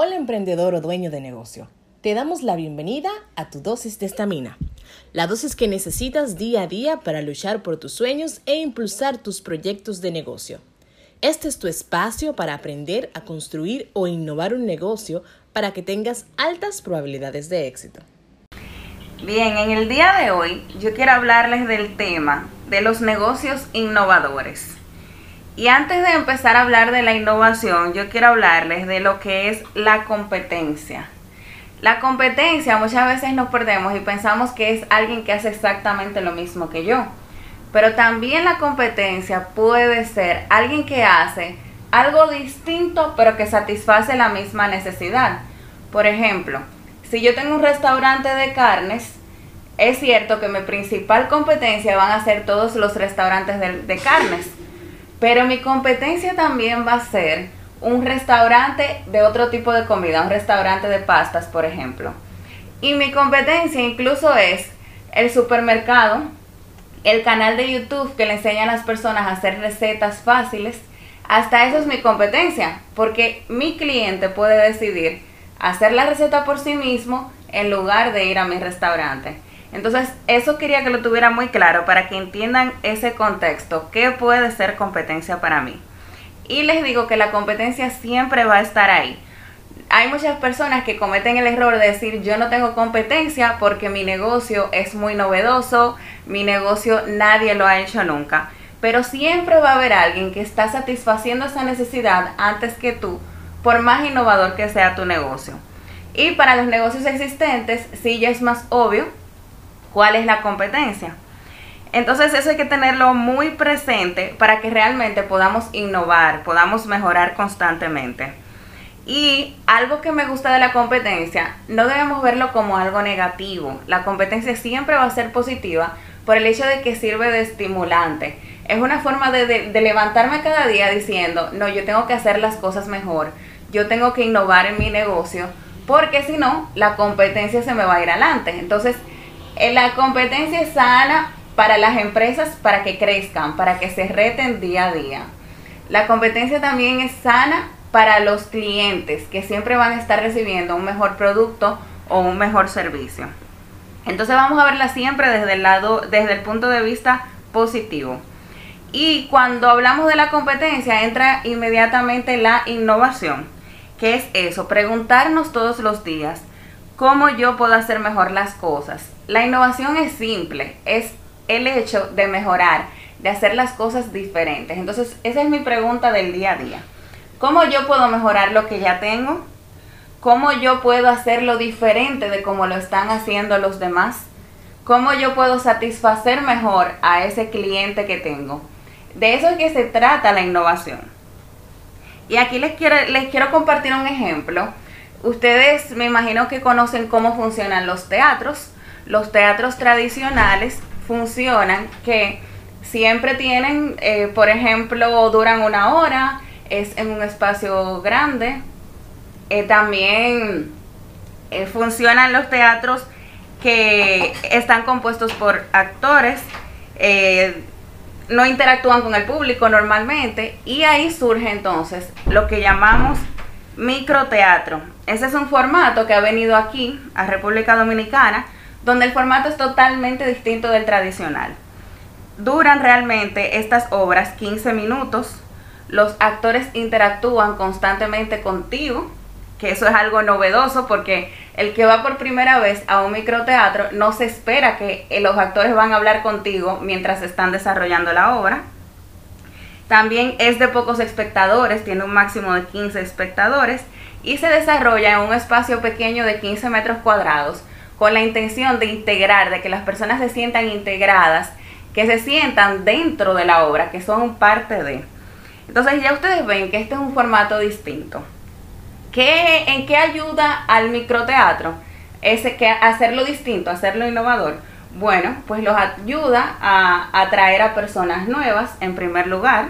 Hola emprendedor o dueño de negocio. Te damos la bienvenida a tu dosis de estamina. La dosis que necesitas día a día para luchar por tus sueños e impulsar tus proyectos de negocio. Este es tu espacio para aprender a construir o innovar un negocio para que tengas altas probabilidades de éxito. Bien, en el día de hoy yo quiero hablarles del tema de los negocios innovadores. Y antes de empezar a hablar de la innovación, yo quiero hablarles de lo que es la competencia. La competencia muchas veces nos perdemos y pensamos que es alguien que hace exactamente lo mismo que yo. Pero también la competencia puede ser alguien que hace algo distinto pero que satisface la misma necesidad. Por ejemplo, si yo tengo un restaurante de carnes, es cierto que mi principal competencia van a ser todos los restaurantes de, de carnes pero mi competencia también va a ser un restaurante de otro tipo de comida, un restaurante de pastas, por ejemplo. Y mi competencia incluso es el supermercado, el canal de YouTube que le enseña a las personas a hacer recetas fáciles. Hasta eso es mi competencia, porque mi cliente puede decidir hacer la receta por sí mismo en lugar de ir a mi restaurante. Entonces, eso quería que lo tuviera muy claro para que entiendan ese contexto, qué puede ser competencia para mí. Y les digo que la competencia siempre va a estar ahí. Hay muchas personas que cometen el error de decir yo no tengo competencia porque mi negocio es muy novedoso, mi negocio nadie lo ha hecho nunca. Pero siempre va a haber alguien que está satisfaciendo esa necesidad antes que tú, por más innovador que sea tu negocio. Y para los negocios existentes, sí ya es más obvio cuál es la competencia. Entonces eso hay que tenerlo muy presente para que realmente podamos innovar, podamos mejorar constantemente. Y algo que me gusta de la competencia, no debemos verlo como algo negativo. La competencia siempre va a ser positiva por el hecho de que sirve de estimulante. Es una forma de, levantarme cada día diciendo, no, yo tengo que hacer las cosas mejor, yo tengo que innovar en mi negocio, porque si no, la competencia se me va a ir adelante. Entonces, la competencia es sana para las empresas para que crezcan, para que se reten día a día. La competencia también es sana para los clientes que siempre van a estar recibiendo un mejor producto o un mejor servicio. Entonces vamos a verla siempre desde el lado, desde el punto de vista positivo. Y cuando hablamos de la competencia entra inmediatamente la innovación. ¿Qué es eso? Preguntarnos todos los días cómo yo puedo hacer mejor las cosas. La innovación es simple, es el hecho de mejorar, de hacer las cosas diferentes. Entonces, esa es mi pregunta del día a día. ¿Cómo yo puedo mejorar lo que ya tengo? ¿Cómo yo puedo hacerlo diferente de como lo están haciendo los demás? ¿Cómo yo puedo satisfacer mejor a ese cliente que tengo? De eso es que se trata la innovación. Y aquí les quiero, les quiero compartir un ejemplo Ustedes me imagino que conocen cómo funcionan los teatros. Los teatros tradicionales funcionan que siempre tienen, eh, por ejemplo, duran una hora, es en un espacio grande. Eh, también eh, funcionan los teatros que están compuestos por actores, no interactúan con el público normalmente y ahí surge entonces lo que llamamos microteatro. Ese es un formato que ha venido aquí, a República Dominicana, donde el formato es totalmente distinto del tradicional. Duran realmente estas obras 15 minutos, los actores interactúan constantemente contigo, que eso es algo novedoso porque el que va por primera vez a un microteatro no se espera que los actores van a hablar contigo mientras están desarrollando la obra. También es de pocos espectadores, tiene un máximo de 15 espectadores y se desarrolla en un espacio pequeño de 15 metros cuadrados con la intención de integrar, de que las personas se sientan integradas, que se sientan dentro de la obra, que son parte de. Entonces ya ustedes ven que este es un formato distinto. ¿Qué, ¿En qué ayuda al microteatro? Ese, que hacerlo distinto, hacerlo innovador. Bueno, pues los ayuda a atraer a personas nuevas en primer lugar,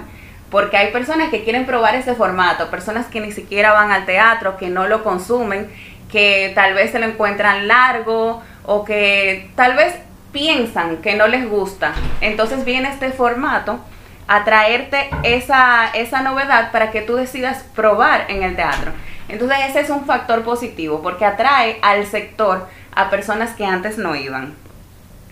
porque hay personas que quieren probar ese formato, personas que ni siquiera van al teatro, que no lo consumen, que tal vez se lo encuentran largo o que tal vez piensan que no les gusta. Entonces viene este formato a traerte esa, esa novedad para que tú decidas probar en el teatro. Entonces ese es un factor positivo porque atrae al sector a personas que antes no iban.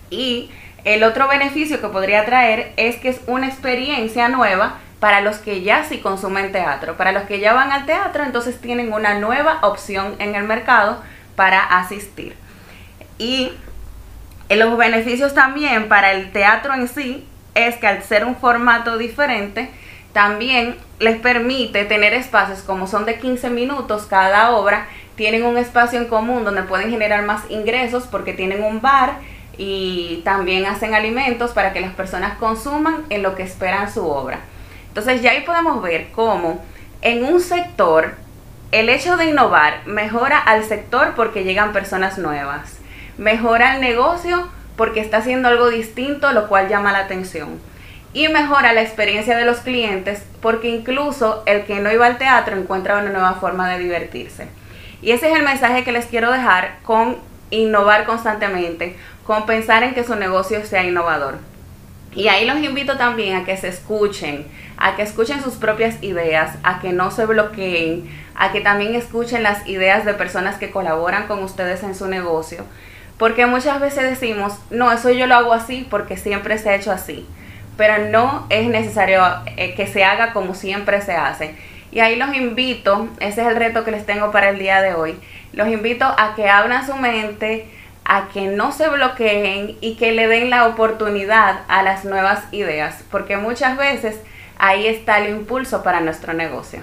Y el otro beneficio que podría traer es que es una experiencia nueva para los que ya sí consumen teatro. Para los que ya van al teatro, entonces tienen una nueva opción en el mercado para asistir. Y los beneficios también para el teatro en sí es que al ser un formato diferente, también les permite tener espacios como son de 15 minutos cada obra, tienen un espacio en común donde pueden generar más ingresos porque tienen un bar y también hacen alimentos para que las personas consuman en lo que esperan su obra. Entonces ya ahí podemos ver cómo en un sector el hecho de innovar mejora al sector porque llegan personas nuevas, mejora el negocio porque está haciendo algo distinto, lo cual llama la atención. Y mejora la experiencia de los clientes porque incluso el que no iba al teatro encuentra una nueva forma de divertirse. Y ese es el mensaje que les quiero dejar con innovar constantemente, con pensar en que su negocio sea innovador. Y ahí los invito también a que se escuchen, a que escuchen sus propias ideas, a que no se bloqueen, a que también escuchen las ideas de personas que colaboran con ustedes en su negocio porque muchas veces decimos, no, eso yo lo hago así porque siempre se ha hecho así. Pero no es necesario eh, que se haga como siempre se hace. Y ahí los invito, ese es el reto que les tengo para el día de hoy. Los invito a que abran su mente, a que no se bloqueen y que le den la oportunidad a las nuevas ideas, porque muchas veces ahí está el impulso para nuestro negocio.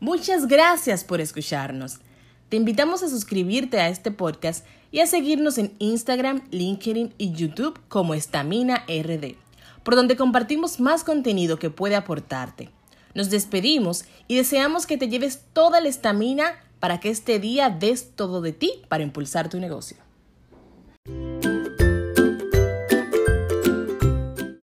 Muchas gracias por escucharnos. Te invitamos a suscribirte a este podcast y a seguirnos en Instagram, LinkedIn y YouTube como Estamina RD, por donde compartimos más contenido que puede aportarte. Nos despedimos y deseamos que te lleves toda la estamina para que este día des todo de ti para impulsar tu negocio.